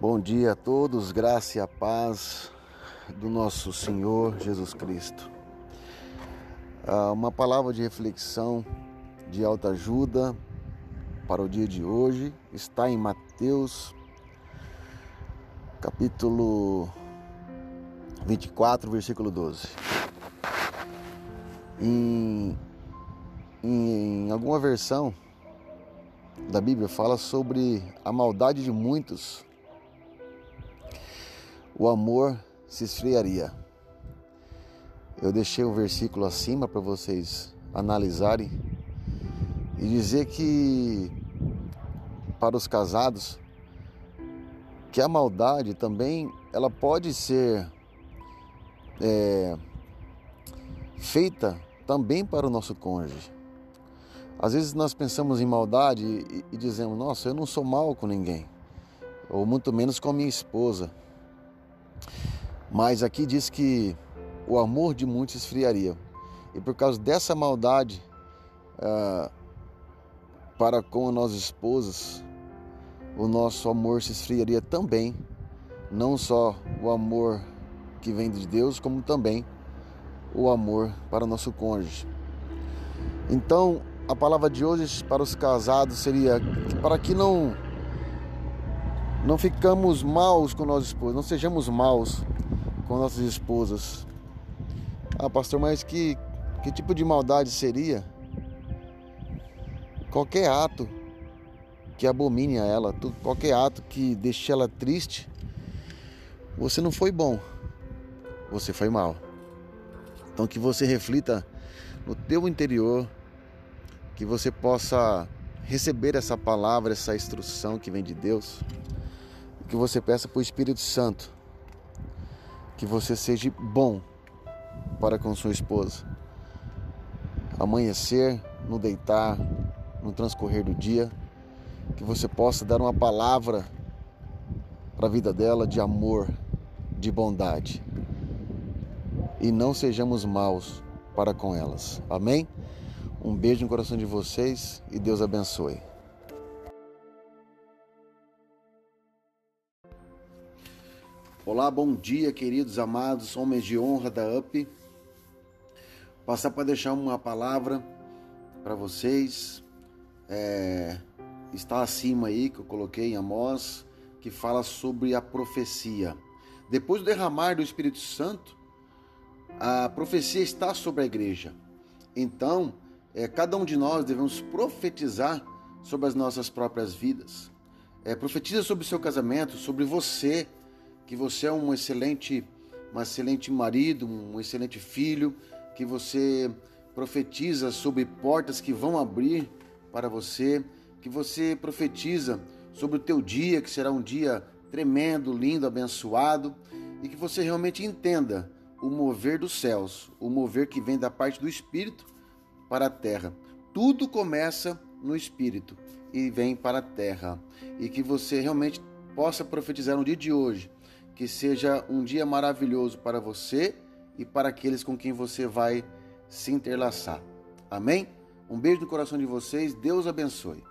Bom dia a todos, graça e a paz do nosso Senhor Jesus Cristo. Ah, uma palavra de reflexão, de alta ajuda para o dia de hoje está em Mateus, capítulo 24, versículo 12. Em, em, em alguma versão da Bíblia fala sobre a maldade de muitos o amor se esfriaria. Eu deixei o versículo acima para vocês analisarem e dizer que para os casados que a maldade também ela pode ser é, feita também para o nosso cônjuge. Às vezes nós pensamos em maldade e, e dizemos: Nossa, eu não sou mal com ninguém, ou muito menos com a minha esposa. Mas aqui diz que o amor de muitos esfriaria. E por causa dessa maldade uh, para com as nossas esposas, o nosso amor se esfriaria também. Não só o amor que vem de Deus, como também o amor para o nosso cônjuge. Então, a palavra de hoje para os casados seria para que não não ficamos maus com nossas esposas, não sejamos maus com nossas esposas. Ah, pastor, mas que, que tipo de maldade seria? Qualquer ato que abomine a ela, qualquer ato que deixe ela triste, você não foi bom, você foi mal. Então que você reflita no teu interior, que você possa receber essa palavra, essa instrução que vem de Deus que você peça para o Espírito Santo que você seja bom para com sua esposa. Amanhecer, no deitar, no transcorrer do dia, que você possa dar uma palavra para a vida dela de amor, de bondade. E não sejamos maus para com elas. Amém? Um beijo no coração de vocês e Deus abençoe. Olá, bom dia, queridos amados, homens de honra da UP. Passar para deixar uma palavra para vocês. É, está acima aí que eu coloquei em Amós, que fala sobre a profecia. Depois do derramar do Espírito Santo, a profecia está sobre a igreja. Então, é, cada um de nós devemos profetizar sobre as nossas próprias vidas. É, profetiza sobre o seu casamento, sobre você que você é um excelente, um excelente marido, um excelente filho, que você profetiza sobre portas que vão abrir para você, que você profetiza sobre o teu dia, que será um dia tremendo, lindo, abençoado, e que você realmente entenda o mover dos céus, o mover que vem da parte do Espírito para a terra. Tudo começa no Espírito e vem para a terra. E que você realmente possa profetizar no dia de hoje que seja um dia maravilhoso para você e para aqueles com quem você vai se interlaçar. Amém? Um beijo no coração de vocês, Deus abençoe.